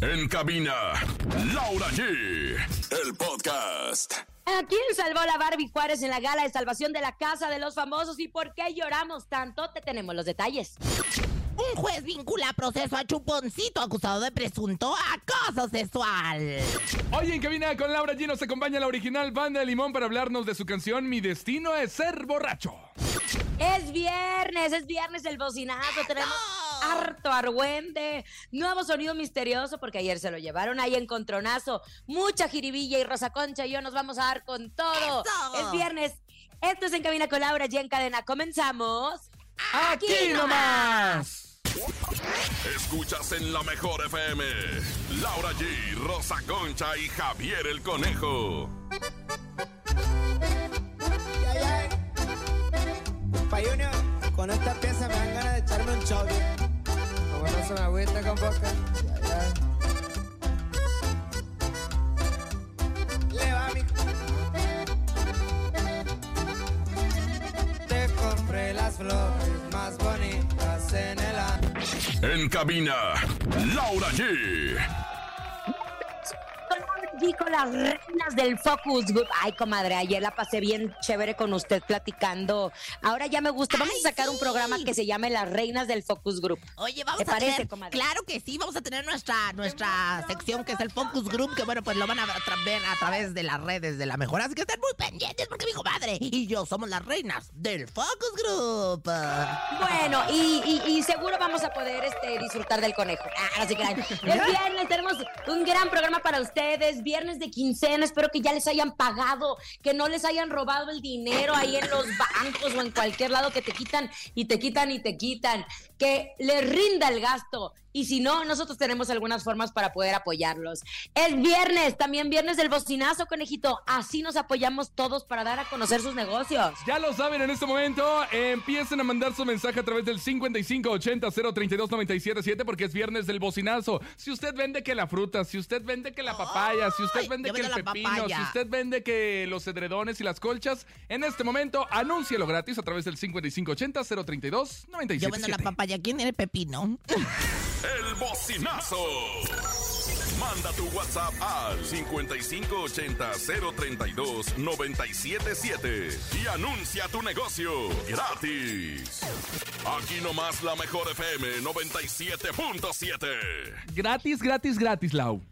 En cabina, Laura G. El podcast. ¿A quién salvó la Barbie Juárez en la gala de salvación de la Casa de los Famosos y por qué lloramos tanto? Te tenemos los detalles. Un juez vincula a proceso a Chuponcito acusado de presunto acoso sexual. Hoy en cabina con Laura G nos acompaña la original banda de Limón para hablarnos de su canción Mi destino es ser borracho. Es viernes, es viernes del bocinazo. Tenemos harto argüende, nuevo sonido misterioso, porque ayer se lo llevaron ahí en Contronazo. Mucha jiribilla y Rosa Concha y yo nos vamos a dar con todo. ¡Eso! Es viernes. Esto es En Cabina con Laura G en cadena. Comenzamos. ¡Aquí nomás! Escuchas en la mejor FM. Laura G, Rosa Concha y Javier el Conejo. Con esta pieza me dan ganas de echarme un chove. No se me agüita con boca. Te compré las flores más bonitas en el año. En cabina, Laura G. Con las reinas del Focus Group. Ay, comadre, ayer la pasé bien chévere con usted platicando. Ahora ya me gusta. Vamos Ay, a sacar un programa que se llame Las Reinas del Focus Group. Oye, vamos ¿Te a parece, tener, comadre? claro que sí, vamos a tener nuestra nuestra sección que es el Focus Group, que bueno, pues lo van a ver a través de las redes de la mejor, así que estén muy pendientes porque mi comadre y yo somos las reinas del Focus Group. Bueno, y, y- y seguro vamos a poder este, disfrutar del conejo. Ah, así que es viernes, tenemos un gran programa para ustedes. Viernes de quincena, espero que ya les hayan pagado, que no les hayan robado el dinero ahí en los bancos o en cualquier lado que te quitan y te quitan y te quitan. Que les rinda el gasto. Y si no, nosotros tenemos algunas formas para poder apoyarlos. Es viernes, también viernes del bocinazo, conejito. Así nos apoyamos todos para dar a conocer sus negocios. Ya lo saben en este momento, empiecen a mandar su mensaje a través del 5580-032-977 porque es viernes del bocinazo. Si usted vende que la fruta, si usted vende que la papaya, si usted vende que el pepino, papaya. si usted vende que los edredones y las colchas, en este momento anúncielo gratis a través del 5580-032-977. Yo vendo la papaya, ¿quién era el pepino? El bocinazo. Manda tu WhatsApp al 5580-032-977 y anuncia tu negocio gratis. Aquí nomás la mejor FM 97.7. Gratis, gratis, gratis, Lau.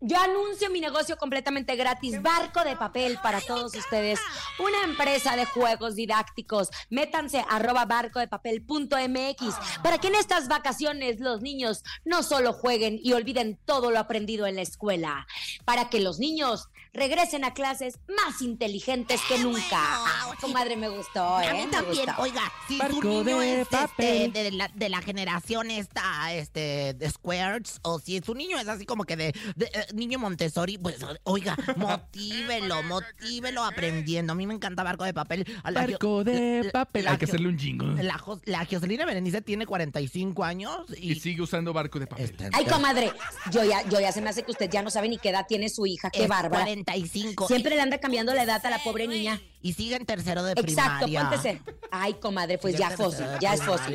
Yo anuncio mi negocio completamente gratis, Barco de Papel para todos ustedes, una empresa de juegos didácticos. Métanse a arroba barcodepapel.mx para que en estas vacaciones los niños no solo jueguen y olviden todo lo aprendido en la escuela, para que los niños regresen a clases más inteligentes que nunca. Ay, comadre, me gustó, ¿eh? A mí Me también, oiga, si Barco su niño de es este, papel. de, la, de la generación esta, este, de Squares, o si su niño es así como que de, de, eh, niño Montessori, pues, oiga, motívelo, motívelo aprendiendo. A mí me encanta Barco de Papel. Barco de la- papel. la Hay que hacerle un jingle. La, la Joselina Berenice tiene 45 años y... Y sigue usando barco de papel. Ay, comadre, yo ya, yo ya se me hace que usted ya no sabe ni qué edad tiene su hija, qué es bárbara. 45. Siempre le anda cambiando la edad a la pobre niña. Y sigue en tercero de Exacto, primaria. póntese. Ay, comadre, pues Sigue ya fósil, ya es fósil.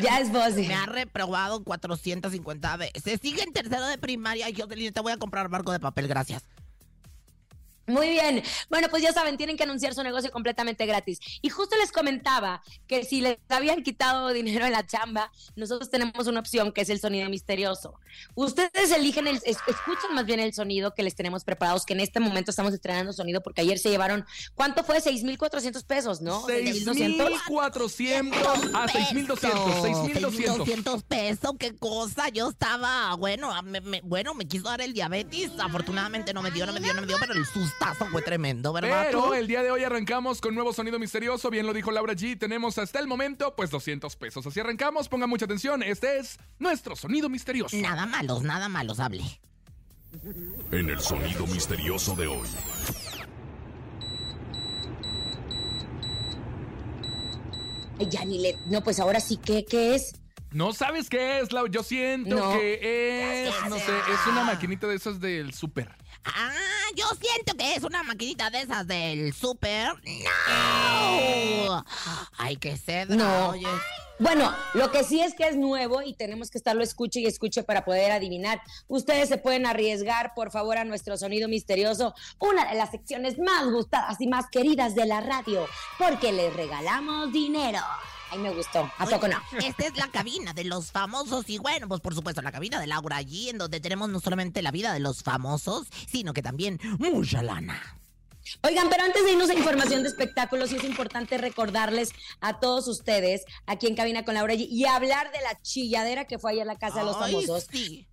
Ya es fósil. Me ha reprobado 450 veces. Sigue en tercero de primaria y yo te voy a comprar barco de papel, gracias. Muy bien. Bueno, pues ya saben, tienen que anunciar su negocio completamente gratis. Y justo les comentaba que si les habían quitado dinero en la chamba, nosotros tenemos una opción que es el sonido misterioso. Ustedes eligen, el, es- escuchan más bien el sonido que les tenemos preparados, que en este momento estamos estrenando sonido porque ayer se llevaron, ¿cuánto fue? 6,400 pesos, ¿no? 6,200. 6,400 a 6,200. 6,200. 6,200 pesos, qué cosa. Yo estaba, bueno, me, me- bueno, me quiso dar el diabetes. Afortunadamente no me dio, no me dio, no me dio, pero el sustazo fue tremendo, ¿verdad? Pero tú? el día de hoy arrancamos con nuevo sonido misterioso, bien lo dijo Laura G. Tenemos hasta el momento, pues 200 pesos. Así arrancamos, pongan mucha atención. Este es nuestro sonido misterioso. Nada malos, nada malos, hable. En el sonido misterioso de hoy. Ay, ya ni le. No, pues ahora sí, ¿qué, qué es? ¿No sabes qué es, Lau? Yo siento No. que es, no sé, sé. es una maquinita de esas del súper. Ah, yo siento que es una maquinita de esas del súper. ¡No! Ay, qué sed. No. Oye, Bueno, lo que sí es que es nuevo y tenemos que estarlo escuche y escuche para poder adivinar. Ustedes se pueden arriesgar, por favor, a nuestro sonido misterioso, una de las secciones más gustadas y más queridas de la radio, porque les regalamos dinero. Ay, me gustó. ¿A poco no? Esta es la cabina de los famosos y bueno, pues por supuesto la cabina de Laura allí en donde tenemos no solamente la vida de los famosos, sino que también mucha lana. Oigan, pero antes de irnos a información de espectáculos, sí es importante recordarles a todos ustedes, aquí en Cabina con Laura G, y hablar de la chilladera que fue allá en la Casa de los Famosos. sí.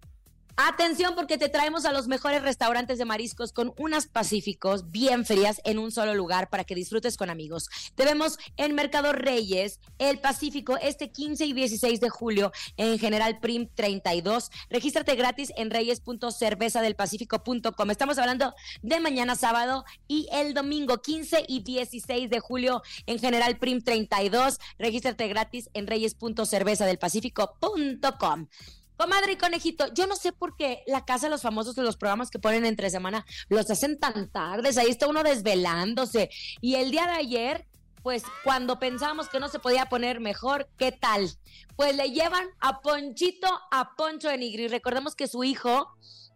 Atención porque te traemos a los mejores restaurantes de mariscos con unas pacíficos bien frías en un solo lugar para que disfrutes con amigos. Te vemos en Mercado Reyes, El Pacífico, este 15 y 16 de julio en General Prim 32. Regístrate gratis en reyes.cervezadelpacifico.com. Estamos hablando de mañana sábado y el domingo 15 y 16 de julio en General Prim 32. Regístrate gratis en reyes.cervezadelpacifico.com. Comadre y conejito, yo no sé por qué la casa de los famosos de los programas que ponen entre semana los hacen tan tardes. Ahí está uno desvelándose. Y el día de ayer, pues cuando pensábamos que no se podía poner mejor, ¿qué tal? Pues le llevan a Ponchito a Poncho de Nigri. Recordemos que su hijo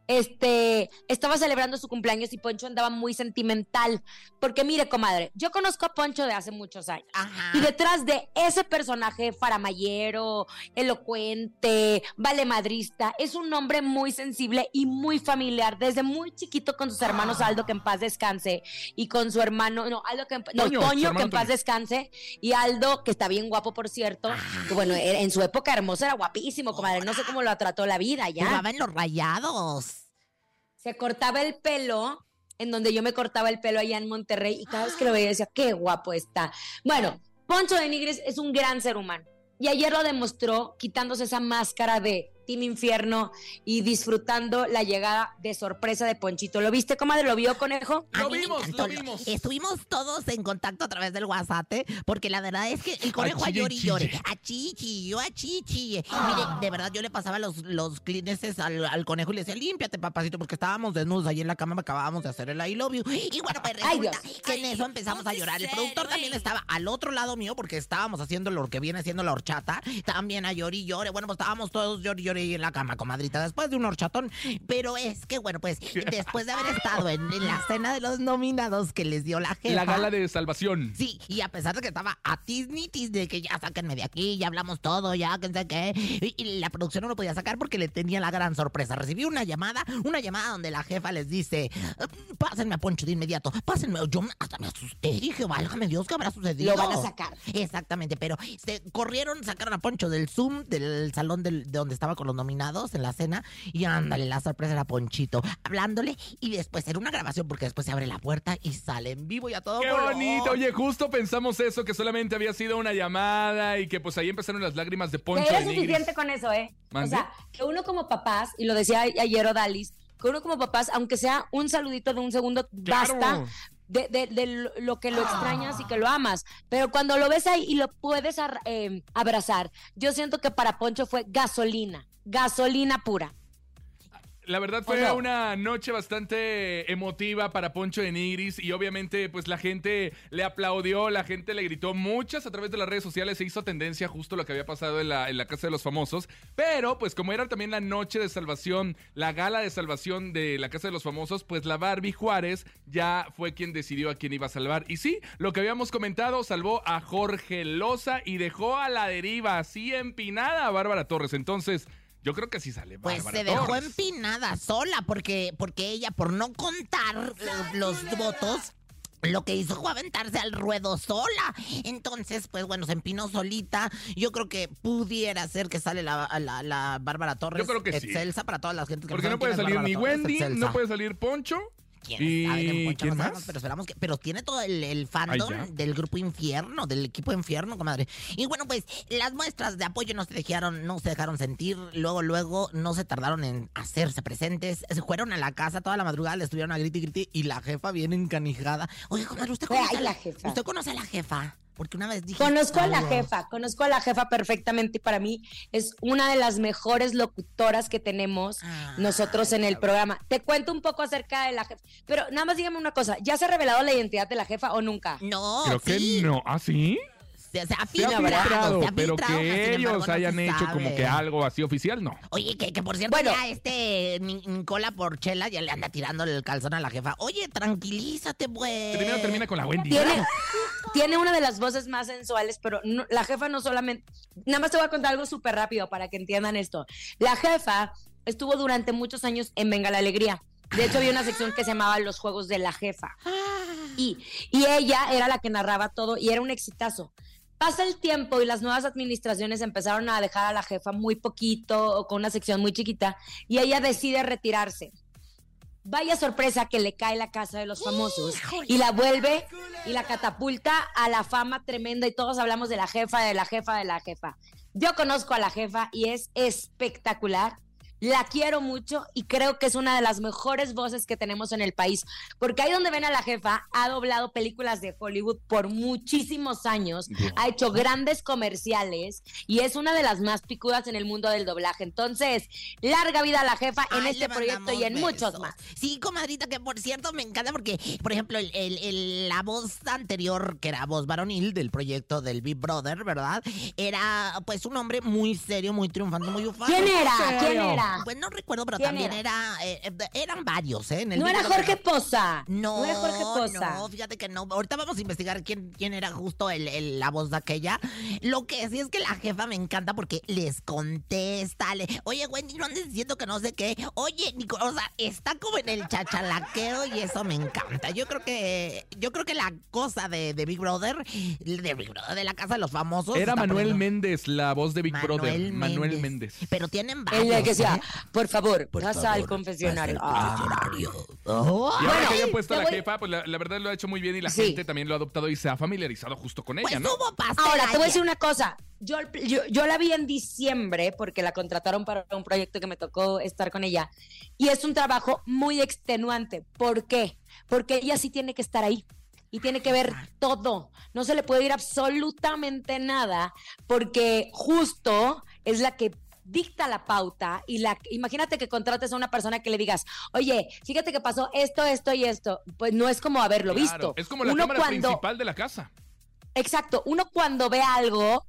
este, estaba celebrando su cumpleaños y Poncho andaba muy sentimental. Porque mire, comadre, yo conozco a Poncho de hace muchos años. Ajá. Y detrás de ese personaje faramayero, elocuente, valemadrista, es un hombre muy sensible y muy familiar. Desde muy chiquito con sus hermanos Aldo, que en paz descanse, y con su hermano, no, Aldo que en, no, Toño, su Toño, que en paz descanse, y Aldo, que está bien guapo, por cierto. que bueno, era- en su época hermosa era guapísimo, comadre. No sé cómo lo trató la vida ya. Jugaba en los rayados. Se cortaba el pelo, en donde yo me cortaba el pelo allá en Monterrey, y cada vez que lo veía decía, qué guapo está. Bueno, Poncho de Nigris es un gran ser humano. Y ayer lo demostró quitándose esa máscara de Team Infierno y disfrutando la llegada de sorpresa de Ponchito. ¿Lo viste, comadre? ¿Lo vio, conejo? A Lo vimos, encantó. lo vimos. Estuvimos todos en contacto a través del WhatsApp, ¿eh? porque la verdad es que el conejo a llori llore. A chichi, yo a chichi. Mire, de verdad yo le pasaba los, los clineses al, al conejo y le decía, límpiate, papacito, porque estábamos desnudos ahí en la cama, acabábamos de hacer el I love you. Y bueno, pues resulta que en eso empezamos a llorar. El productor también estaba al otro lado mío, porque estábamos haciendo lo que viene siendo la horchata. También a llori y llore. Bueno, pues estábamos todos llori ahí en la cama, comadrita, después de un horchatón. Pero es que, bueno, pues después de haber estado en, en la cena de los nominados que les dio la jefa. La gala de salvación. Sí, y a pesar de que estaba a tisnitis de que ya sáquenme de aquí, ya hablamos todo, ya que sé qué, y, y la producción no lo podía sacar porque le tenía la gran sorpresa. Recibí una llamada, una llamada donde la jefa les dice, pásenme a Poncho de inmediato, pásenme. Yo hasta me asusté, dije, válgame Dios, ¿qué habrá sucedido? Lo van a sacar. Exactamente, pero se corrieron, sacaron a Poncho del Zoom, del salón del- de donde estaba con los nominados en la cena, y ándale, la sorpresa era Ponchito, hablándole, y después era una grabación porque después se abre la puerta y sale en vivo y a todo ¡Qué color. bonito! Oye, justo pensamos eso, que solamente había sido una llamada y que pues ahí empezaron las lágrimas de Que Poncho era de Nigris. suficiente con eso, ¿eh? O sea, que uno como papás, y lo decía ayer Odalis, que uno como papás, aunque sea un saludito de un segundo, Claro. basta de, de- de lo- lo que lo extrañas y que lo amas. Pero cuando lo ves ahí y lo puedes ar- eh, abrazar, yo siento que para Poncho fue gasolina, gasolina pura. La verdad fue una noche bastante emotiva para Poncho de Nigris y obviamente pues la gente le aplaudió, la gente le gritó muchas a través de las redes sociales, se hizo tendencia justo lo que había pasado en la, en la Casa de los Famosos, pero pues como era también la noche de salvación, la gala de salvación de la Casa de los Famosos, pues la Barbie Juárez ya fue quien decidió a quién iba a salvar. Y sí, lo que habíamos comentado, salvó a Jorge Loza y dejó a la deriva así empinada a Bárbara Torres. Entonces... Yo creo que sí sale Pues Bárbara se dejó Torres. empinada sola porque, porque ella, por no contar eh, los votos, lo que hizo fue aventarse al ruedo sola. Entonces, pues bueno, se empinó solita. Yo creo que pudiera ser que sale la, la, la Bárbara Torres. Yo creo que sí. Excelsa para todas las gentes que Porque no saben puede quién es salir Bárbara ni Torres, Wendy, excelsa. no puede salir Poncho. ¿Quién ¿Y sabe que Poncho quién sabemos? Pero esperamos que. Pero tiene todo el, el fandom Ay, del grupo Infierno, del equipo Infierno, comadre. Y bueno, pues las muestras de apoyo no se dejaron, no se dejaron sentir. Luego, luego, no se tardaron en hacerse presentes. Se fueron a la casa toda la madrugada, le estuvieron a griti y griti. Y la jefa bien encanijada. Oye, comadre, ¿usted Ay, conoce a la jefa. ¿Usted conoce a la jefa? Porque una vez dije. Conozco a la jefa, conozco a la jefa perfectamente y para mí es una de las mejores locutoras que tenemos Ah, nosotros en el programa. Te cuento un poco acerca de la jefa, pero nada más dígame una cosa, ¿ya se ha revelado la identidad de la jefa o nunca? No, Creo que sí. no. ¿Ah, sí? Se, se ha Se ha filtrado, filtrado, se ha pero filtrado, que ellos embargo, hayan hecho como que algo así oficial, no. Oye, que, que por cierto, Bueno. ya este Ni- Nicola Porchela ya le anda tirando el calzón a la jefa. Oye, tranquilízate, pues. Primero termina con la Wendy. Tiene, tiene una de las voces más sensuales, pero la jefa no solamente... Nada más te voy a contar algo súper rápido para que entiendan esto. La jefa estuvo durante muchos años en Venga la Alegría. De hecho, había una sección que se llamaba Los Juegos de la Jefa. Y, y ella era la que narraba todo y era un exitazo. Pasa el tiempo y las nuevas administraciones empezaron a dejar a la jefa muy poquito con una sección muy chiquita y ella decide retirarse. Vaya sorpresa que le cae la casa de los famosos y la vuelve y la catapulta a la fama tremenda y todos hablamos de la jefa, de la jefa, de la jefa. Yo conozco a la jefa y es espectacular. La quiero mucho y creo que es una de las mejores voces que tenemos en el país, porque ahí donde ven a la jefa ha doblado películas de Hollywood por muchísimos años, ha hecho grandes comerciales y es una de las más picudas en el mundo del doblaje. Entonces, larga vida a la jefa en Ay, este proyecto y en muchos más. Sí, comadrita, que por cierto me encanta porque, por ejemplo, el, el- el- la voz anterior, que era voz varonil del proyecto del Big Brother, ¿verdad? Era pues un hombre muy serio, muy triunfante, muy ufano. ¿Quién era? ¿Quién era? Pues no recuerdo, pero ¿Quién también era? era, eh, eh, eran varios, ¿eh? En el No era. Jorge Poza. No, era Jorge Poza. no, fíjate que no. Ahorita vamos a investigar quién, quién era justo el, el- la voz de aquella. Lo que sí es que la jefa me encanta porque les contesta. le- Oye, Wendy, no andes diciendo que no sé qué. Oye, Nico, o sea, está como en el chachalaqueo y eso me encanta. Yo creo que, yo creo que la cosa de, de Big Brother, de Big Brother, de la casa de los famosos. Era Manuel poniendo- Méndez, la voz de Big Brother. Manuel Méndez. Pero tienen varios. El que decía, ¿eh? Por favor, Por pasa favor, al confesionario. pasa al Ah. confesionario. Oh. Y ahora Bueno, que haya puesto a la voy- jefa, pues la, la verdad lo ha hecho muy bien y la Sí. gente también lo ha adoptado y se ha familiarizado justo con Pues ella, ¿no? hubo pastel Ahora, te voy a decir una cosa. Yo, yo, yo la vi en diciembre porque la contrataron para un proyecto que me tocó estar con ella. Y es un trabajo muy extenuante. ¿Por qué? Porque ella sí tiene que estar ahí. Y tiene que ver todo. No se le puede ir absolutamente nada porque justo es la que dicta la pauta y la imagínate que contrates a una persona que le digas, oye, fíjate que pasó esto, esto y esto. Pues no es como haberlo Claro, visto. Es como la Uno cámara cuando- principal de la casa. Exacto, uno cuando ve algo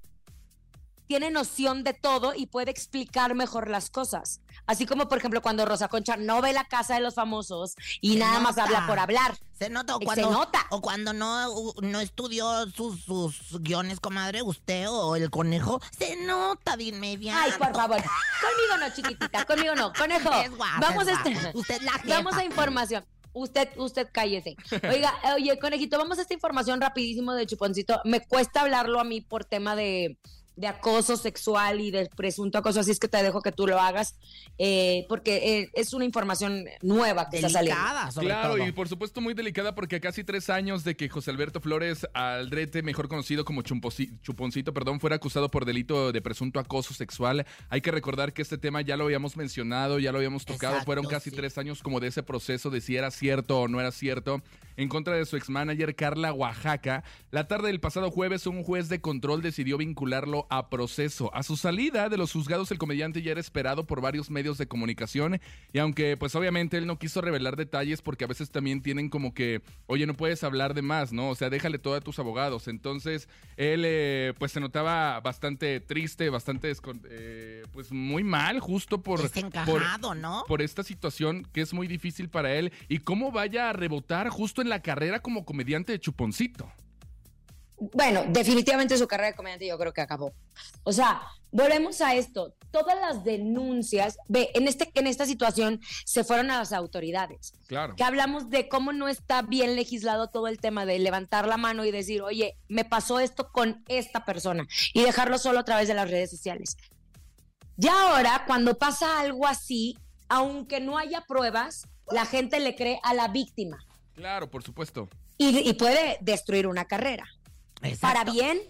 tiene noción de todo y puede explicar mejor las cosas. Así como, por ejemplo, cuando Rosa Concha no ve la casa de los famosos y Se nada más nota. habla por hablar. Se nota o Se cuando, nota. o cuando no, no estudió sus, sus guiones, comadre, usted o el conejo, se nota de inmediato. Ay, por favor. Conmigo no, chiquitita, conmigo no. Conejo, Es guapa, vamos es a este. Usted la Vamos a información. Usted, usted cállese. Oiga, oye, conejito, vamos a esta información rapidísimo de Chuponcito. Me cuesta hablarlo a mí por tema de, de acoso sexual y de presunto acoso, así es que te dejo que tú lo hagas, eh, porque eh, es una información nueva que está saliendo. Delicada, Claro, todo. y por supuesto muy delicada porque a casi tres años de que José Alberto Flores Aldrete, mejor conocido como Chumposi- Chuponcito, perdón, fuera acusado por delito de presunto acoso sexual. Hay que recordar que este tema ya lo habíamos mencionado, ya lo habíamos tocado. Exacto, Fueron casi sí. tres años como de ese proceso de si era cierto o no era cierto. En contra de su exmanager Carla Oaxaca, la tarde del pasado jueves un juez de control decidió vincularlo a proceso. A su salida de los juzgados el comediante ya era esperado por varios medios de comunicación y aunque pues obviamente él no quiso revelar detalles porque a veces también tienen como que, oye, no puedes hablar de más, ¿no? O sea, déjale todo a tus abogados. Entonces él eh, pues se notaba bastante triste, bastante eh, pues muy mal justo por... por Desencajado, ¿no? por esta situación que es muy difícil para él y cómo vaya a rebotar justo en la carrera como comediante de Chuponcito. Bueno, definitivamente su carrera de comediante yo creo que acabó. O sea, volvemos a esto. Todas las denuncias, ve, en, este, en esta situación se fueron a las autoridades. Claro. Que hablamos de cómo no está bien legislado todo el tema de levantar la mano y decir, oye, me pasó esto con esta persona y dejarlo solo a través de las redes sociales. Ya ahora, cuando pasa algo así, aunque no haya pruebas, la gente le cree a la víctima Claro, por supuesto. y, y puede destruir una carrera. Para bien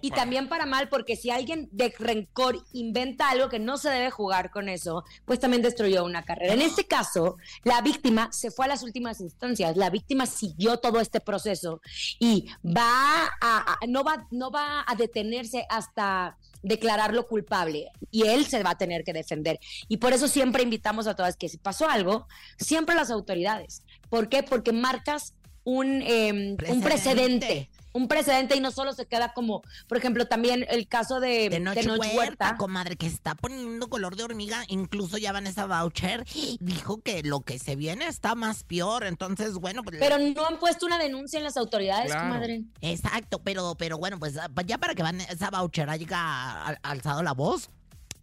y también para mal, porque si alguien de rencor inventa algo que no se debe jugar con eso, pues también destruyó una carrera. En este caso, la víctima se fue a las últimas instancias, la víctima siguió todo este proceso y va a, a- no va, no va a detenerse hasta declararlo culpable y él se va a tener que defender. Y por eso siempre invitamos a todas que si pasó algo, siempre las autoridades. ¿Por qué? Porque marcas un, eh, un Precedente. Un precedente y no solo se queda como, por ejemplo, también el caso de, De noche, Noche huerta, Huerta. comadre, que se está poniendo color de hormiga. Incluso ya Vanessa Boucher dijo que lo que se viene está más peor. Entonces, bueno, pues. Pero no han puesto una denuncia en las autoridades, Claro. comadre. Exacto, pero, pero bueno, pues ya para que Vanessa Boucher haya al- alzado la voz.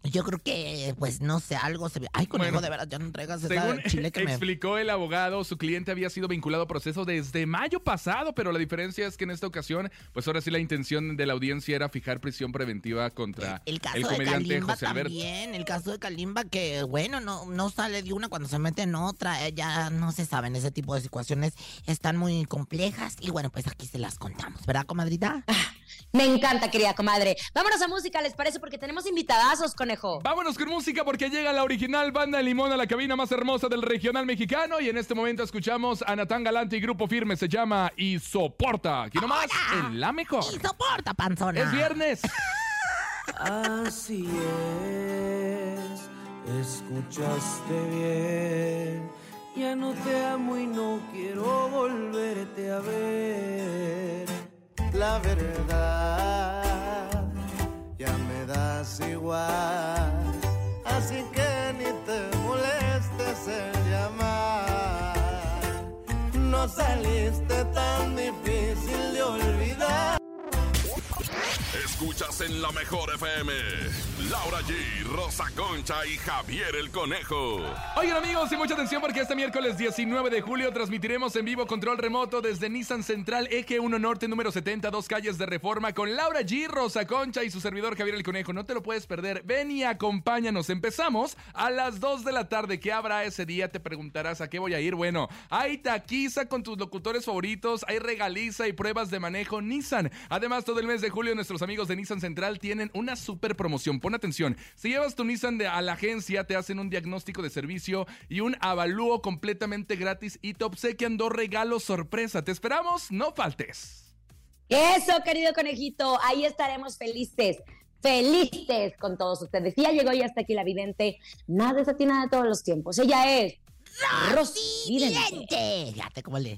Yo creo que, pues, no sé, algo se ve. Ay, conejo, Bueno, de verdad, ya no traigas esa Según chile que me... explicó el abogado, su cliente había sido vinculado a proceso desde mayo pasado, pero la diferencia es que en esta ocasión, pues ahora sí la intención de la audiencia era fijar prisión preventiva contra El caso el de comediante Kalimba José Alberto. también, el caso de Kalimba que, bueno, no, no sale de una cuando se mete en otra, eh, ya no se saben, ese tipo de situaciones están muy complejas y bueno, pues aquí se las contamos, ¿verdad, comadrita? Me encanta, querida comadre. Vámonos a música, ¿les parece? Porque tenemos invitadazos, conejo. Vámonos con música porque llega la original banda de Limón a la cabina más hermosa del regional mexicano y en este momento escuchamos a Natán Galante y Grupo Firme, se llama Y Soporta. Aquí nomás, Hola. en la mejor. Y soporta, panzona. Es viernes. Así es, escuchaste bien. Ya no te amo y no quiero volverte a ver. La verdad, Así que ni te molestes en llamar. No saliste tan difícil de olvidar. Escuchas en la mejor FM. Laura G, Rosa Concha y Javier el Conejo. Oigan amigos, y mucha atención porque este miércoles 19 de julio transmitiremos en vivo control remoto desde Nissan Central, Eje 1 Norte, número 70, dos calles de Reforma, con Laura G, Rosa Concha y su servidor Javier el Conejo. No te lo puedes perder. Ven y acompáñanos. Empezamos a las 2 de la tarde. ¿Qué habrá ese día? Te preguntarás a qué voy a ir. Bueno, hay taquiza con tus locutores favoritos, hay regaliza y pruebas de manejo Nissan. Además, todo el mes de julio nuestros amigos de Nissan Central tienen una super promoción. Pon atención. Si llevas tu Nissan de- a la agencia, te hacen un diagnóstico de servicio y un avalúo completamente gratis y te obsequian dos regalos sorpresa. Te esperamos, no faltes. Eso, querido conejito, ahí estaremos felices. Felices con todos ustedes. Y ya llegó y hasta aquí la vidente, nada desatinada de todos los tiempos. Ella es Rosy Vidente. Vidente. Fíjate cómo le...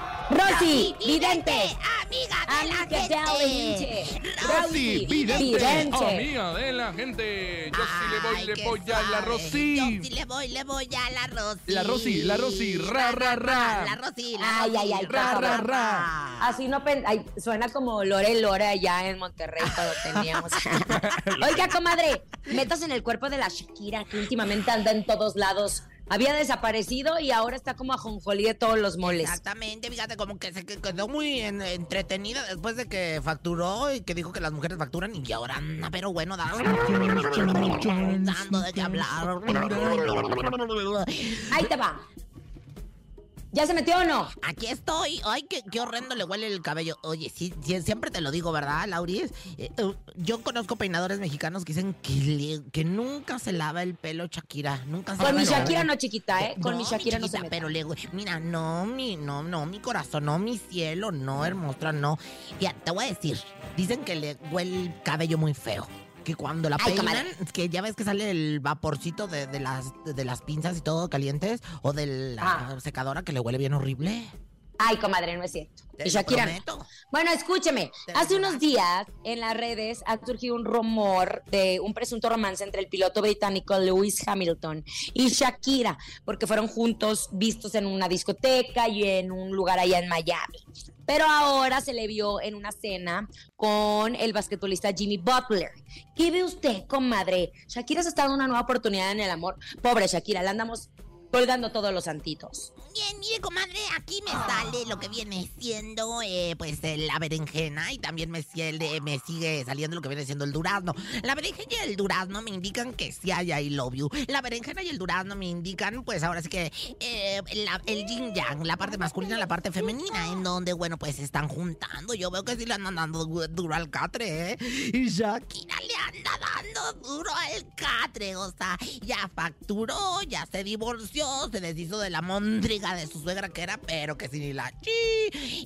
Rosy Vidente. amiga Amiga de la gente. Rosy, vidente, Vidente. amiga de la gente. Yo sí le voy, Ay, le voy a la. Rosy. Yo sí le voy, le voy a la Rosy. La Rosy, la Rosy, ra, ra, ra. La Rosy, la Ay, ay, ay, ra, ra, ra. Así no pen- ay, suena como Lore Lore allá en Monterrey cuando teníamos. Oiga, comadre, metas en el cuerpo de la Shakira, que últimamente anda en todos lados. Había desaparecido y ahora está como ajonjolí de todos los moles. Exactamente, fíjate, como que se que- quedó muy en- entretenida después de que facturó y que dijo que las mujeres facturan y ahora anda, pero bueno, da- dando de qué hablar. Ahí te va. ¿Ya se metió o no? Aquí estoy. Ay, qué, qué horrendo le huele el cabello. Oye, sí, sí, siempre te lo digo, ¿verdad, Lauris? Eh, eh, yo conozco peinadores mexicanos que dicen que, le- que nunca se lava el pelo Shakira. Nunca se Con mi Shakira no, chiquita, ¿eh? Con mi Shakira no se mete. Pero le mira, no, mi, no, no, mi corazón, no, mi cielo, no, hermosa, no. Ya, te voy a decir, dicen que le huele el cabello muy feo. Que cuando la Ay, peinan, comadre. que ya ves que sale el vaporcito de, de las, de las pinzas y todo calientes, o de la Ah. secadora que le huele bien horrible. Ay, comadre, no es cierto. Te Shakira. prometo. Bueno, escúcheme. Te Hace unos días en las redes ha surgido un rumor de un presunto romance entre el piloto británico Lewis Hamilton y Shakira, porque fueron juntos vistos en una discoteca y en un lugar allá en Miami. Pero ahora se le vio en una cena con el basquetbolista Jimmy Butler. ¿Qué ve usted, comadre? Shakira se está dando una nueva oportunidad en el amor. Pobre Shakira, la andamos colgando todos los santitos. Bien, mire, comadre, aquí me sale lo que viene siendo, eh, pues, la berenjena y también me, sigue- saliendo lo que viene siendo el durazno. La berenjena y el durazno me indican que sí hay I love you. La berenjena y el durazno me indican, pues, ahora sí que eh, el yin yang, la parte masculina, la parte femenina, en donde, bueno, pues, están juntando. Yo veo que sí le andan dando du- duro al catre, ¿eh? Y Shakira le anda dando duro al catre, o sea, ya facturó, ya se divorció divorció, se deshizo de la mondriga de su suegra que era, pero que sin la chi.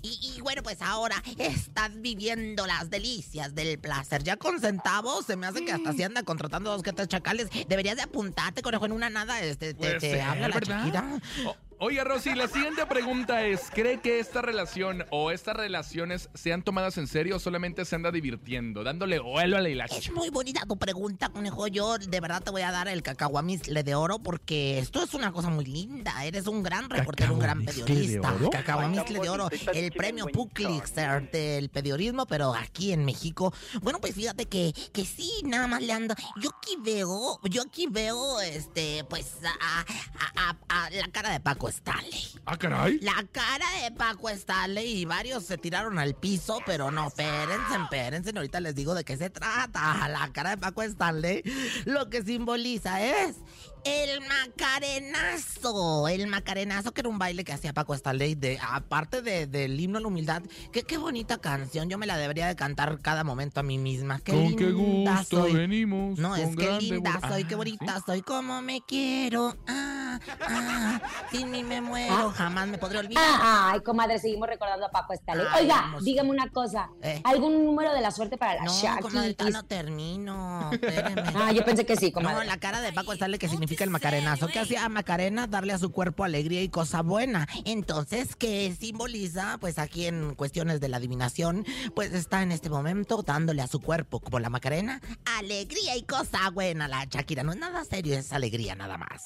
Y, y bueno, pues ahora estás viviendo las delicias del placer. Ya con centavos, se me hace que hasta si anda contratando dos que tres chacales. Deberías de apuntarte, conejo, en una nada. Este, te, habla la. Shakira. O- Oiga, Rosy, la siguiente pregunta es: ¿cree que esta relación o estas relaciones sean tomadas en serio o solamente se anda divirtiendo, dándole vuelo a la hilacha? Es muy bonita tu pregunta, conejo. Yo de verdad te voy a dar el cacahuamisle de oro porque esto es una cosa muy linda. Eres un gran reportero, un gran ¿Cacahuamisle de periodista. Cacahuamisle de oro. El premio Pulitzer del periodismo, pero aquí en México. Bueno, pues fíjate que, que sí, nada más le ando. Yo aquí veo, yo aquí veo, este, pues, a, a- a- a la cara de Paco Stanley. Ah, caray. La cara de Paco Stanley y varios se tiraron al piso, pero no, espérense, espérense, ahorita les digo de qué se trata. La cara de Paco Stanley lo que simboliza es el macarenazo. El macarenazo que era un baile que hacía Paco Stanley, de, aparte de- del himno a la humildad. Que, qué bonita canción, yo me la debería de cantar cada momento a mí misma. Qué Con qué gusto soy. venimos. No, es que linda bu- soy, Ah, qué bonita ¿sí? soy, como me quiero. Ah, ah, sin mí me muero, jamás me podré olvidar. Ah, ay, comadre, seguimos recordando a Paco Stanley. Ay, Oiga, dígame una cosa. Eh. ¿Algún número de la suerte para la No, Shakira? comadre, todavía no termino. Espéreme. Ah, yo pensé que sí, No, comadre. la cara de Paco Stanley que significa el macarenazo. ¿Qué hacía Macarena? Darle a su cuerpo alegría y cosa buena. Entonces, ¿qué simboliza? Pues aquí en cuestiones de la adivinación, pues está en este momento dándole a su cuerpo, como la Macarena, alegría y cosa buena. La Shakira no es nada serio, es alegría nada más.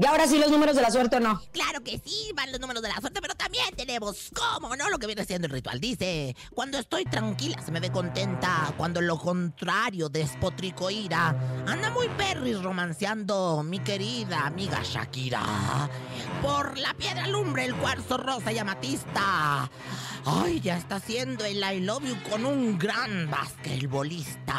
¿Y ahora sí los números de la suerte o no? Claro que sí, van los números de la suerte, pero también tenemos, ¿cómo no? Lo que viene siendo el ritual. Dice, cuando estoy tranquila se me ve contenta, cuando lo contrario despotrico ira. Anda muy perris romanceando mi querida amiga Shakira. Por la piedra lumbre, el cuarzo rosa y amatista. Ay, ya está haciendo el I love you con un gran basquetbolista.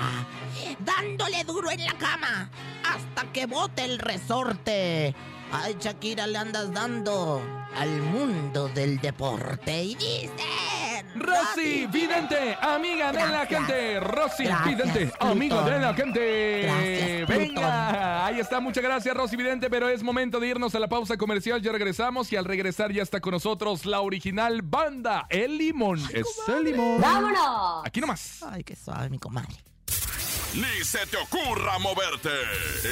Dándole duro en la cama hasta que bote el resorte. Ay, Shakira, le andas dando al mundo del deporte. Y dice... Rosy Vidente, amiga de la gente. Rosy Gracias, Vidente, Plutón. amiga de la gente. Gracias, Venga, ahí está, muchas gracias Rosy Vidente, pero es momento de irnos a la pausa comercial. Ya regresamos y al regresar ya está con nosotros la original banda, El Limón. es El Limón. ¡Vámonos! Aquí nomás. Ay, qué suave, mi comadre. Ni se te ocurra moverte.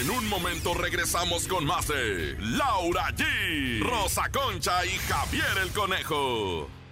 En un momento regresamos con más de Laura G, Rosa Concha y Javier el Conejo.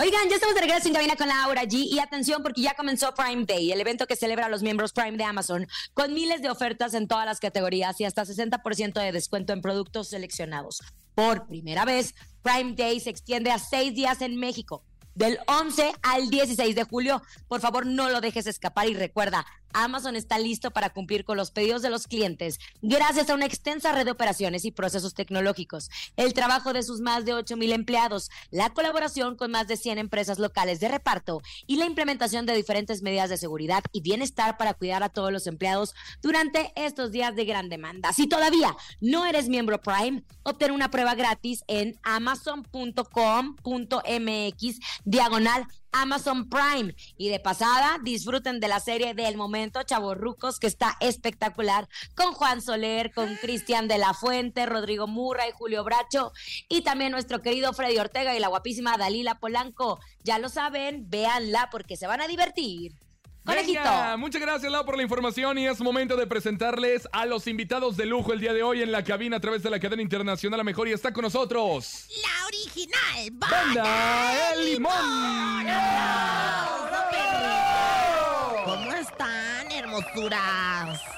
Oigan, ya estamos de regreso en cabina con Laura G. Y atención, porque ya comenzó Prime Day, el evento que celebra a los miembros Prime de Amazon, con miles de ofertas en todas las categorías y hasta 60% de descuento en productos seleccionados. Por primera vez, Prime Day se extiende a seis días en México. Del 11 al 16 de julio, por favor no lo dejes escapar y recuerda, Amazon está listo para cumplir con los pedidos de los clientes gracias a una extensa red de operaciones y procesos tecnológicos, el trabajo de sus más de 8 mil empleados, la colaboración con más de 100 empresas locales de reparto y la implementación de diferentes medidas de seguridad y bienestar para cuidar a todos los empleados durante estos días de gran demanda. Si todavía no eres miembro Prime, obtén una prueba gratis en amazon.com.mx diagonal Amazon Prime. Y de pasada, disfruten de la serie del momento Chavorrucos, que está espectacular, con Juan Soler, con Cristian de la Fuente, Rodrigo Murra y Julio Bracho, y también nuestro querido Freddy Ortega y la guapísima Dalila Polanco. Ya lo saben, véanla porque se van a divertir. Conejito. Venga, muchas gracias Lau por la información y es momento de presentarles a los invitados de lujo el día de hoy en la cabina a través de la cadena internacional. La Mejor y está con nosotros. La original Banda El Limón. ¿Cómo están,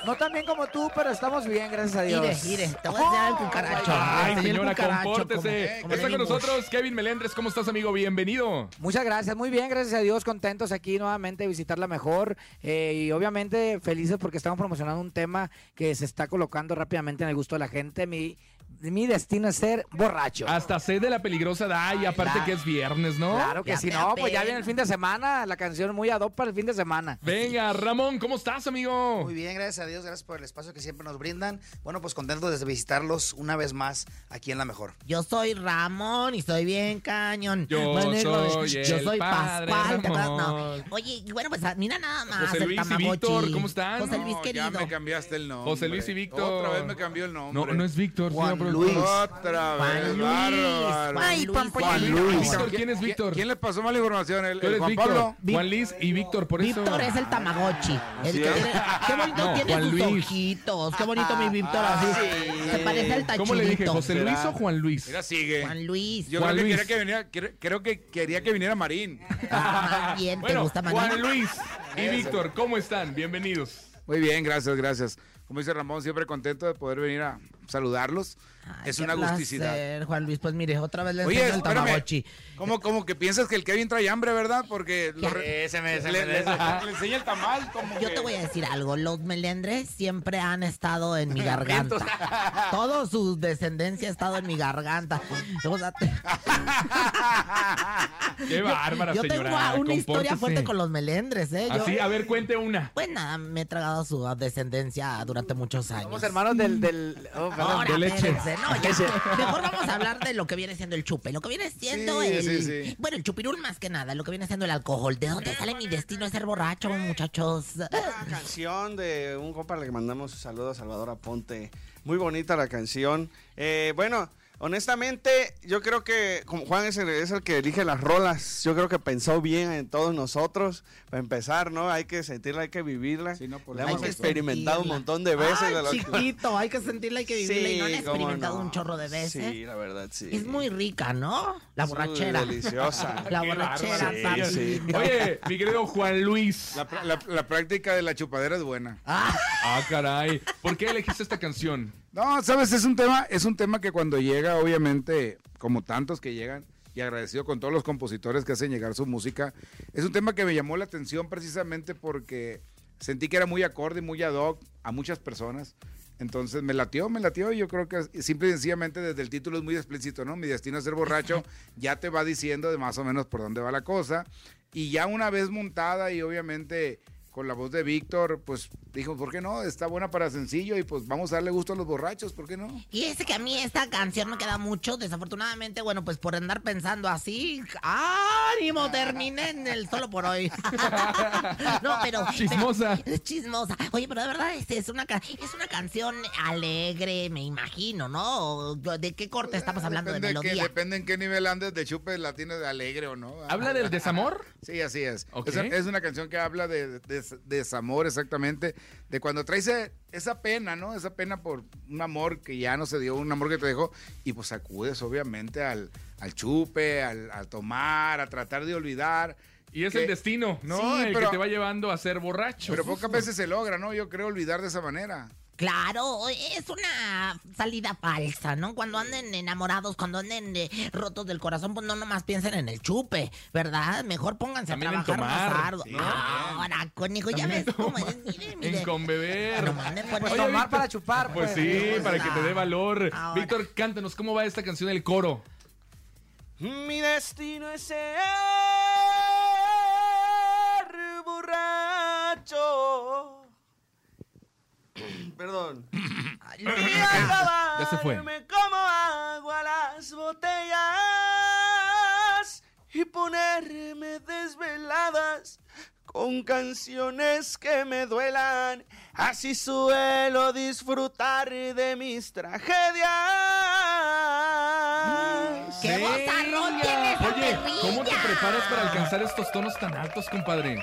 No tan bien como tú, pero estamos bien, gracias a Dios. Mire, mire, te voy a enseñar el cucaracho. Ay, señora, compórtese. como- como Está con nosotros Kevin Melendres. ¿Cómo estás, amigo? Bienvenido. Muchas gracias, muy bien, gracias a Dios, contentos aquí nuevamente de visitarla mejor eh, y obviamente felices porque estamos promocionando un tema que se está colocando rápidamente en el gusto de la gente. Mi, mi destino es ser borracho. Hasta sé de la peligrosa Day, aparte Claro. que es viernes, ¿no? Claro que Ya si no, pues ya viene el fin de semana, la canción muy ad hoc para el fin de semana. Venga, Ramón, ¿cómo estás, amigo? Muy bien, gracias a Dios, gracias por el espacio que siempre nos brindan. Bueno, pues contento de visitarlos una vez más aquí en La Mejor. Yo soy Ramón y soy bien cañón. Yo soy yo el soy padre Pascual. ¿te acuerdas? Ramón. No. Oye, y bueno, pues ah, mira nada más. José el Luis y. Víctor, ¿cómo están? José Luis No, querido. ya me cambiaste el nombre. José Luis y Víctor. Otra vez me cambió el No, nombre. no es Víctor. Juan Luis. Otra Juan vez. Juan Ay, Luis. Pampa- Juan Juan Luis. ¿quién es Víctor? ¿Quién le pasó mala información? ¿El, el Juan Víctor. Pablo? Juan Luis y Víctor, por eso. Víctor es el Tamagotchi. Que es. tiene- qué bonito No, tiene Juan sus Luis. ojitos. Qué bonito mi Víctor así. Se parece al tachidito. ¿Cómo le dije? ¿José Luis o Juan Luis? Mira, sigue. Juan Luis. Yo Juan creo, que Luis. quería que viniera, creo que quería que viniera Marín. Ah, bien, ¿te Bueno, gusta Manuel? Juan Luis y Víctor, ¿cómo están? Bienvenidos. Muy bien, gracias, gracias. Como dice Ramón, siempre contento de poder venir a saludarlos. Ay, es una gusticidad. placer, Juan Luis, pues mire, otra vez le Oye, el. Tamagotchi. ¿Cómo, cómo que piensas que el Kevin trae hambre, verdad? Porque lo re- se me- se le, me- le- se me- le enseña el tamal. Como Yo que- te voy a decir algo, los melendres siempre han estado en mi garganta. Toda su descendencia ha estado en mi garganta. O sea, te- Qué bárbara, yo señora. tengo una historia fuerte con los melendres, ¿eh? Yo, Así, a ver, cuente una. Pues nada, me he tragado su descendencia durante muchos años. Somos hermanos del... del oh. Ahora, de leche. espérense, no, ya. Mejor vamos a hablar de lo que viene siendo el chupe. Lo que viene siendo Sí, el. sí, sí. Bueno, el chupirul más que nada. Lo que viene siendo el alcohol. ¿De dónde sale mi destino de ser borracho, muchachos? Una canción de un compa al que mandamos saludos a Salvador Aponte. Muy bonita la canción. Eh, bueno, honestamente, yo creo que como Juan es el, es el que elige las rolas. Yo creo que pensó bien en todos nosotros. Para empezar, ¿no? Hay que sentirla, hay que vivirla. Sí, no, por la Hay hemos que experimentado un montón de veces. Ay, de lo que- chiquito, hay que sentirla, hay que vivirla y no Sí, cómo experimentado no. un chorro de veces. Sí, la verdad, sí. Es muy rica, ¿no? La Muy borrachera. deliciosa. La borrachera, sí. Oye, mi querido Juan Luis. La, pra- la- la práctica de la chupadera es buena. Ah, Ah, caray. ¿Por qué elegiste esta canción? No, sabes, es un tema, es un tema que cuando llega, obviamente, como tantos que llegan, y agradecido con todos los compositores que hacen llegar su música, es un tema que me llamó la atención precisamente porque sentí que era muy acorde y muy ad hoc a muchas personas. Entonces me latió, me latió y yo creo que simple y sencillamente desde el título es muy explícito, ¿no? Mi destino es ser borracho, ya te va diciendo de más o menos por dónde va la cosa. Y ya una vez montada y obviamente con la voz de Víctor, pues dijo, ¿por qué no? Está buena para sencillo y pues vamos a darle gusto a los borrachos, ¿por qué no? Y es que a mí esta canción me queda mucho. Desafortunadamente, bueno, pues por andar pensando así, ánimo, terminé en el solo por hoy. no, pero. Chismosa. pero- es chismosa. Oye, pero de verdad es, es una, es una canción alegre, me imagino, ¿no? ¿De qué corte estamos hablando de depende, melodía? Que, depende en qué nivel andes de chupe la tienes de alegre o no. ¿Habla del desamor? Sí, así. Es, es una canción que habla de, de- de desamor exactamente, de cuando traes e- esa pena, ¿no? Esa pena por un amor que ya no se dio, un amor que te dejó, y pues acudes obviamente al, al chupe, al, al tomar, a tratar de olvidar. Y es Que- el destino, ¿no? Sí, el pero- que te va llevando a ser borracho. Pero pocas veces se logra, ¿no? Yo creo olvidar de esa manera. Claro, es una salida falsa, ¿no? Cuando anden enamorados, cuando anden eh, rotos del corazón, pues no nomás piensen en el chupe, ¿verdad? Mejor pónganse También a en trabajar más tomar, arduo. sí, Ahora, conejo, ya ves cómo es. Mire, mire. En con beber. No mames, pues, Pues oye, tomar Víctor, para chupar, Pues pues. sí, Pues, para que te dé valor. ahora. Víctor, cántanos, ¿cómo va esta canción del coro? Mi destino es ser borracho. Perdón. Ya se fue. como agua las botellas y ponerme desveladas con canciones que me duelan. Así suelo disfrutar de mis tragedias. ¡Qué bozarrón tiene esa Oye, ¿cómo te preparas para alcanzar estos tonos tan altos, compadre?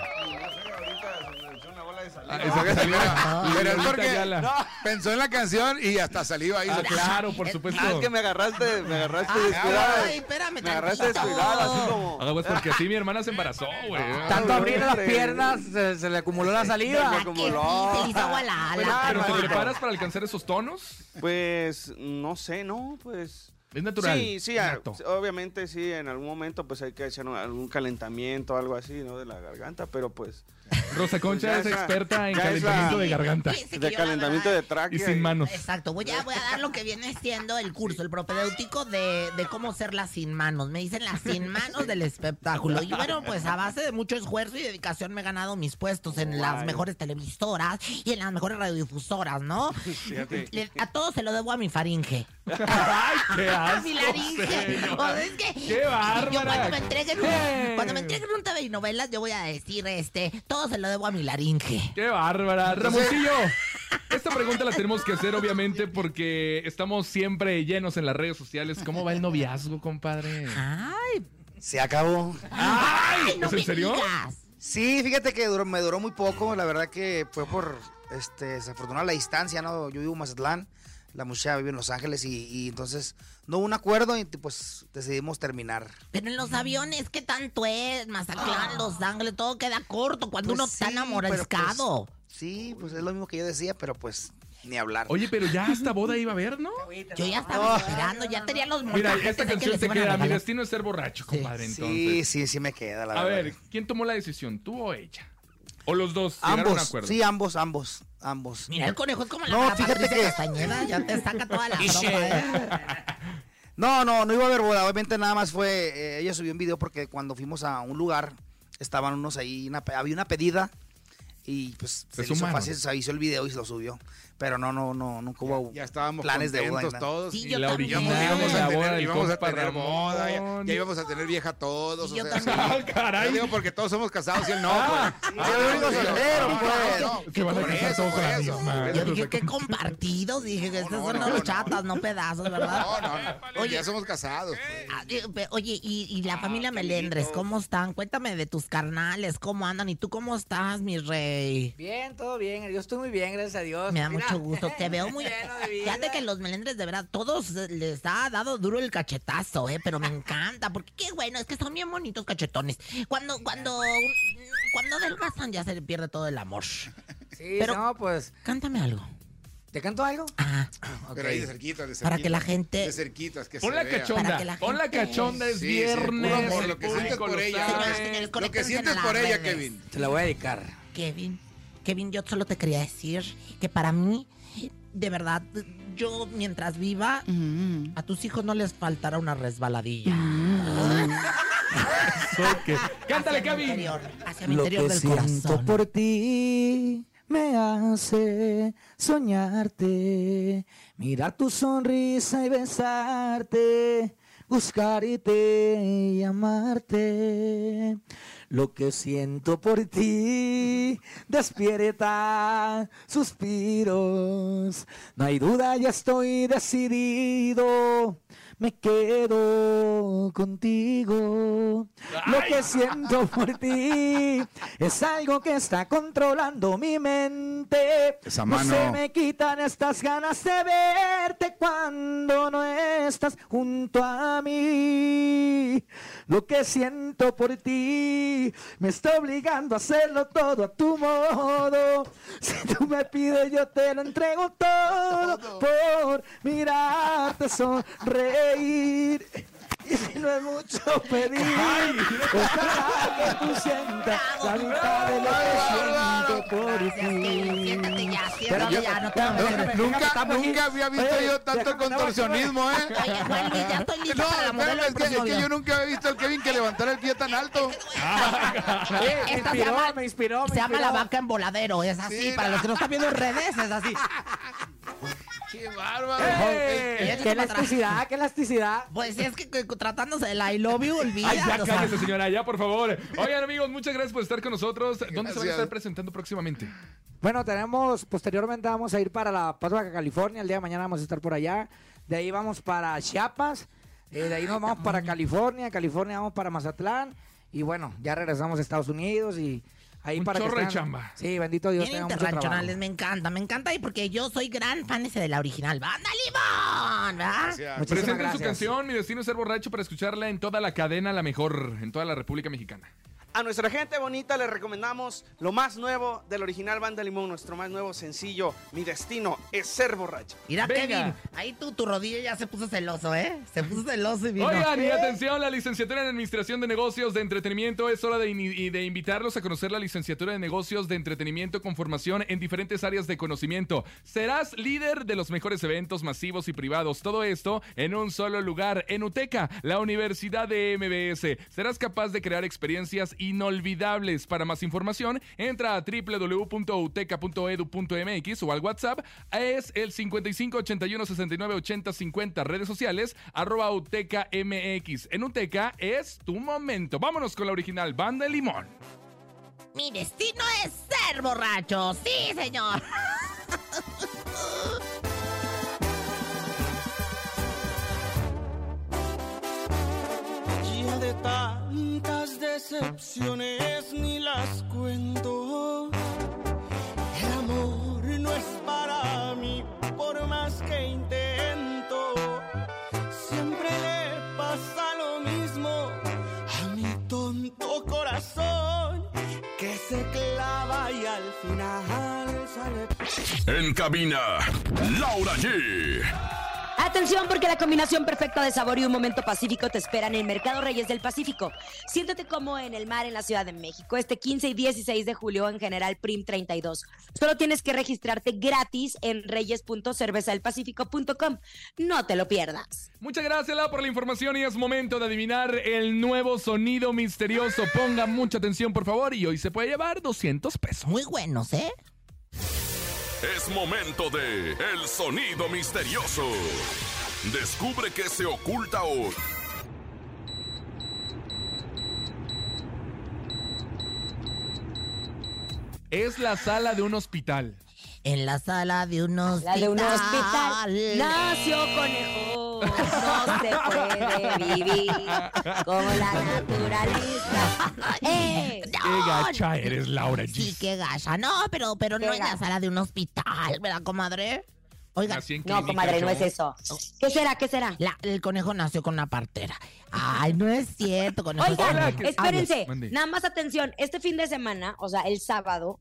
Ah, esa Pero- saliva. pero es porque pensó en la canción y hasta salió ahí. Ah, claro, por supuesto. Ah, es que me agarraste, me agarraste Ay, descuidada. ay, espérame, Me agarraste tantito. descuidada, así como. Ah, pues porque así mi hermana se embarazó, güey. Tanto abrir las piernas, se, se le acumuló la saliva. ¿Verdad que sí? Se le hizo agua a la ala, Pero, ¿te preparas para alcanzar esos tonos? Pues, no sé, ¿no? Pues. Es natural. Sí, sí, a- obviamente sí, en algún momento pues hay que hacer un- algún calentamiento o algo así, ¿no? De la garganta, pero pues... Rosa Concha es esa- experta en calentamiento esa- de garganta. De calentamiento de tráquea. Y sin manos. Exacto, voy a, voy a dar lo que viene siendo el curso, el propedéutico de, de cómo ser la sin manos. Me dicen las sin manos del espectáculo. Y bueno, pues a base de mucho esfuerzo y dedicación me he ganado mis puestos en las mejores televisoras y en las mejores radiodifusoras, ¿no? Fíjate. A todo se lo debo a mi faringe. ¡Ay, qué A asco, mi laringe. señor! O sea, es que ¡Qué bárbara! Yo cuando me entreguen un, ¿Qué? cuando me entreguen un TV y novelas, yo voy a decir, este, todo se lo debo a mi laringe. ¡Qué bárbara! Ramoncillo, esta pregunta la tenemos que hacer obviamente porque estamos siempre llenos en las redes sociales. ¿Cómo va el noviazgo, compadre? Ay, Se acabó. ay, no ¿Es en serio? digas. Sí, fíjate que duró- me duró muy poco. La verdad que fue por este, desafortunada la distancia, ¿no? Yo vivo en Mazatlán, la muchacha vive en Los Ángeles y, y entonces no hubo un acuerdo y pues decidimos terminar. Pero en los aviones, ¿qué tanto es? Mazatlán, Los Ángeles, todo queda corto cuando uno Pues está sí, enamorescado. pero, pues, sí, pues es lo mismo que yo decía, pero pues ni hablar. Oye, pero ya hasta boda iba a haber, ¿no? Yo ya estaba esperando, ya tenía los Mira, esta que canción les te a queda. Mi destino es ser borracho, compadre, sí, entonces. sí, sí me queda, la A verdad. ver, ¿quién tomó la decisión? ¿Tú o ella? ¿O los dos? a ambos, acuerdo? sí, ambos, ambos, ambos. Mira, el conejo es como la No, fíjate que- Castañeda, ya te saca toda la ¿eh? No, no, no iba a haber boda. Obviamente nada más fue, eh, ella subió un video porque cuando fuimos a un lugar estaban unos ahí, una había una pedida y pues se, Se le hizo fácil, se hizo el video y se lo subió. Pero no, no, no, nunca hubo Ya estábamos planes de boda. todos. Sí, y yo la también. orillamos, íbamos, a tener, del íbamos a compa tener boda, ya, ya íbamos a tener vieja todos. Y o yo sea, también. sí. Ah, caray. Yo digo porque todos somos casados y él no. Ah, pues. sí, el único soltero, pues. Se van a Por casar eso, todos por a la eso. misma. Yo dije que compartidos, dije que estos no, son no, los no. chatas, no pedazos, ¿verdad? No, no, no. Oye. ya somos casados. pues. Ah, eh, Oye, y, y la familia Melendres, ¿cómo están? Cuéntame de tus carnales, ¿cómo andan? ¿Y tú cómo estás, mi rey? Bien, todo bien. Yo estoy muy bien, gracias a Dios. Me da mucho gusto, te veo muy... Fíjate que los melendres de verdad, todos les ha dado duro el cachetazo, ¿eh? Pero me encanta, porque qué bueno, es que son bien bonitos cachetones. Cuando, cuando, cuando adelgazan ya se le pierde todo el amor. Sí, Pero- no, pues. Cántame algo. ¿Te canto algo? Ah, Pero ahí de cerquita, de cerquita. Para que la gente- De cerquitas, que Pon se la vea. cachonda. Para que la Pon la gente- cachonda, es Sí, sí, viernes. puro amor, lo que sientes por ella. Lo que sientes en por ella, redes. Kevin. Te la voy a dedicar. Kevin, Kevin, yo solo te quería decir que para mí, de verdad, yo mientras viva, a tus hijos no les faltará una resbaladilla. Ok. Cántale, Hacia mi Kevin. interior, hacia mi Lo interior que del siento corazón. por ti me hace soñarte, mirar tu sonrisa y besarte, buscarte y amarte. Lo que siento por ti despierta suspiros. No hay duda, ya estoy decidido. Me quedo contigo. Lo que siento por ti es algo que está controlando mi mente. Esa No mano. se me quitan estas ganas de verte cuando no estás junto a mí. Lo que siento por ti me está obligando a hacerlo todo a tu modo. Si tú me pides, yo te lo entrego todo por mirarte sonreír. Y si no es mucho pedir, ojalá que tú sientas la mitad de lo que siento por ti. Siéntate ya, Espérame, siéntate ya, no te vamos a déjame, hacer- Nunca, nunca había visto yo tanto contorsionismo, ¿eh? Oye, Juan Luis, ya estoy lista No, para la modelo espérame, del es que, es próximo que yo nunca había visto al Kevin que levantara el pie tan alto. Eh, me inspiró, me Se llama la vaca en voladero, es así. Sí, para los que no están viendo en redes, es así. ¡Qué bárbaro! Eh, Qué elasticidad, qué elasticidad. Pues es que, que tratándose del I love you, olvida. Ay, ya o sea, cállese, señora, ya, por favor. Oigan, amigos, muchas gracias por estar con nosotros. ¿Dónde se van a estar presentando próximamente? Bueno, tenemos, posteriormente vamos a ir para La Paz, Baja California. El día de mañana vamos a estar por allá. De ahí vamos para Chiapas. eh, de ahí nos vamos para California. California vamos para Mazatlán. Y bueno, ya regresamos a Estados Unidos y ahí Un para que chorro de chamba. Sí, bendito Dios, Bien internacionales, me encanta, me encanta y porque yo soy gran fan ese de la original. ¡Banda Limón! ¿verdad? Presenten su canción, Mi Destino es Ser Borracho, para escucharla en toda la cadena, la mejor, en toda la República Mexicana. A nuestra gente bonita le recomendamos lo más nuevo del original Banda Limón, nuestro más nuevo sencillo, Mi Destino es ser borracho. Mira, Venga. Kevin, ahí tu, tu rodilla ya se puso celoso, ¿eh? Se puso celoso y vino. Oigan, y atención, la licenciatura en Administración de Negocios de Entretenimiento es hora de, de invitarlos a conocer la licenciatura de Negocios de Entretenimiento con formación en diferentes áreas de conocimiento. Serás líder de los mejores eventos masivos y privados. Todo esto en un solo lugar, en UTECA, la Universidad de MBS. Serás capaz de crear experiencias inolvidables. Para más información, entra a www.uteca.edu.mx o al WhatsApp. Es el 55 81 69 80 50. Redes sociales, arroba Uteca MX. En Uteca es tu momento. Vámonos con la original Banda de Limón. Mi destino es ser borracho. Sí, señor. Ya de tantas decepciones ni las cuento. El amor no es para mí, por más que intento. Siempre le pasa lo mismo a mi tonto corazón, que se clava y al final sale. En cabina, Laura G. Atención porque la combinación perfecta de sabor y un momento pacífico te esperan en Mercado Reyes del Pacífico. Siéntate como en el mar en la Ciudad de México este 15 y 16 de julio en General Prim 32. Solo tienes que registrarte gratis en reyes.cervezadelpacifico.com. No te lo pierdas. Muchas gracias, Lau, por la información y es momento de adivinar el nuevo sonido misterioso. Ponga mucha atención, por favor, y hoy se puede llevar 200 pesos. Muy buenos, ¿eh? Es momento de El Sonido Misterioso. Descubre qué se oculta hoy. Es la sala de un hospital. En la sala de un La hospital. de un hospital nació conejo. No se puede vivir como la naturaleza. ¡Eh! Qué gacha eres, Laura G. Sí, qué gacha. No, pero, pero no en la sala de un hospital, ¿verdad, comadre? Oiga, No, comadre, no es eso. ¿Qué será? ¿Qué será? la- el conejo nació con una partera. Ay, no es cierto, conejo. Oigan, Hola, ¿qué- espérense, nada más atención. Este fin de semana, o sea, el sábado,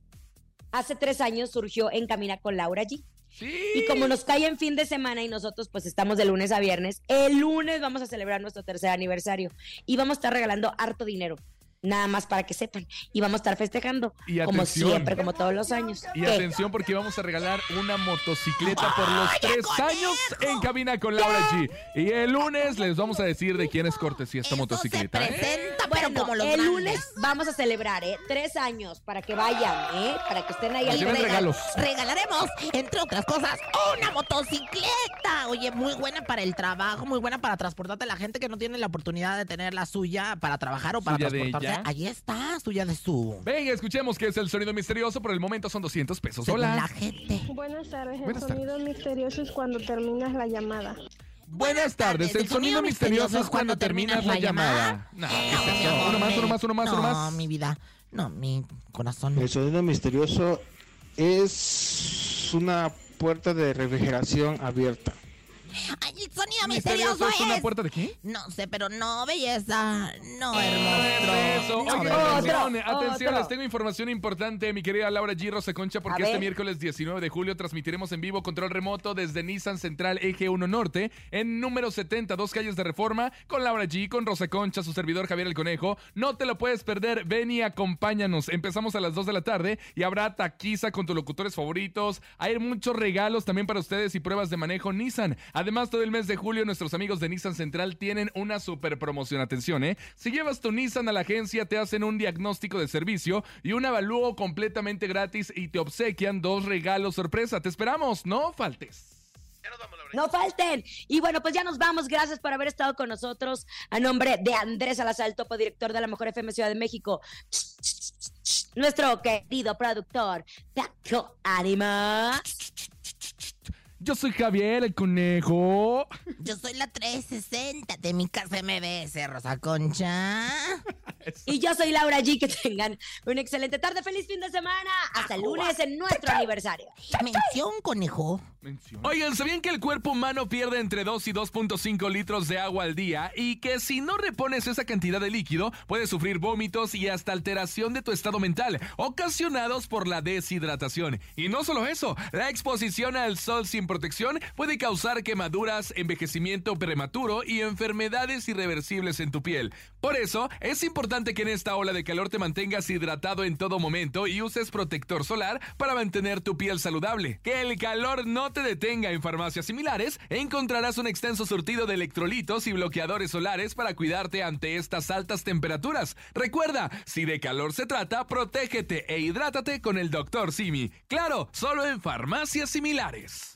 hace tres años surgió En Camina con Laura G. Y como nos cae en fin de semana y nosotros pues estamos de lunes a viernes, el lunes vamos a celebrar nuestro tercer aniversario y vamos a estar regalando harto dinero. Nada más para que sepan. Y vamos a estar festejando. Y como atención. siempre, como todos los años. Y ¿Qué? atención porque vamos a regalar una motocicleta por los tres años en cabina con Laura G. Y el lunes les vamos a decir de quién es cortesía esta Eso motocicleta. se ¿eh? presenta, Bueno, pero como los el grandes. lunes vamos a celebrar, ¿eh? Tres años para que vayan, ¿eh? Para que estén ahí al regalos. Regalaremos, entre otras cosas, una motocicleta. Oye, muy buena para el trabajo, muy buena para transportarte a la gente que no tiene la oportunidad de tener la suya para trabajar o para ¿Suya transportarse. Ella? Ahí está, suya de su. Venga, escuchemos qué es el sonido misterioso. Por el momento son 200 pesos. según la Hola. gente. Buenas tardes, Buenas el sonido misterioso es cuando terminas la llamada. Buenas tardes. El sonido misterioso es cuando terminas la llamada. No, ¿qué es mi eso? amor, Uno más, me- uno más, uno más, uno No, más. mi vida. No, mi corazón. El sonido misterioso es una puerta de refrigeración abierta. Ay, el sonido ¿Misterioso misterioso es una puerta de qué? No sé, pero no, belleza. No, Eso. hermoso. No, Oigan, atención, Otro, atención, otro. les tengo información importante, mi querida Laura G. Rosa Concha, porque este miércoles 19 de julio transmitiremos en vivo control remoto desde Nissan Central Eje 1 Norte en número 70, dos calles de reforma, con Laura G, con Rosa Concha, su servidor Javier el Conejo. No te lo puedes perder, ven y acompáñanos. Empezamos a las 2 de la tarde y habrá taquiza con tus locutores favoritos. Hay muchos regalos también para ustedes y pruebas de manejo Nissan. Además, todo el mes de julio, nuestros amigos de Nissan Central tienen una super promoción. Atención, ¿eh? Si llevas tu Nissan a la agencia, te hacen un diagnóstico de servicio y un avalúo completamente gratis y te obsequian dos regalos sorpresa. Te esperamos, no faltes. No falten. Y bueno, pues ya nos vamos. Gracias por haber estado con nosotros. A nombre de Andrés Salazar, el topo director de la Mejor FM Ciudad de México. Nuestro querido productor, Paco Anima. Yo soy Javier el Conejo. Yo soy la 360 de mi casa MBS, Rosa Concha. Y yo soy Laura G. Que tengan una excelente tarde. Feliz fin de semana. Hasta el lunes en nuestro aniversario. Mención, conejo. Oigan, ¿sabían que el cuerpo humano pierde entre 2 y 2.5 litros de agua al día? Y que si no repones esa cantidad de líquido, puedes sufrir vómitos y hasta alteración de tu estado mental, ocasionados por la deshidratación. Y no solo eso, la exposición al sol sin protección puede causar quemaduras, envejecimiento prematuro y enfermedades irreversibles en tu piel. Por eso, es importante que en esta ola de calor te mantengas hidratado en todo momento y uses protector solar para mantener tu piel saludable. Que el calor no te detenga en farmacias similares, encontrarás un extenso surtido de electrolitos y bloqueadores solares para cuidarte ante estas altas temperaturas. Recuerda, si de calor se trata, protégete e hidrátate con el Dr. Simi. Claro, solo en farmacias similares.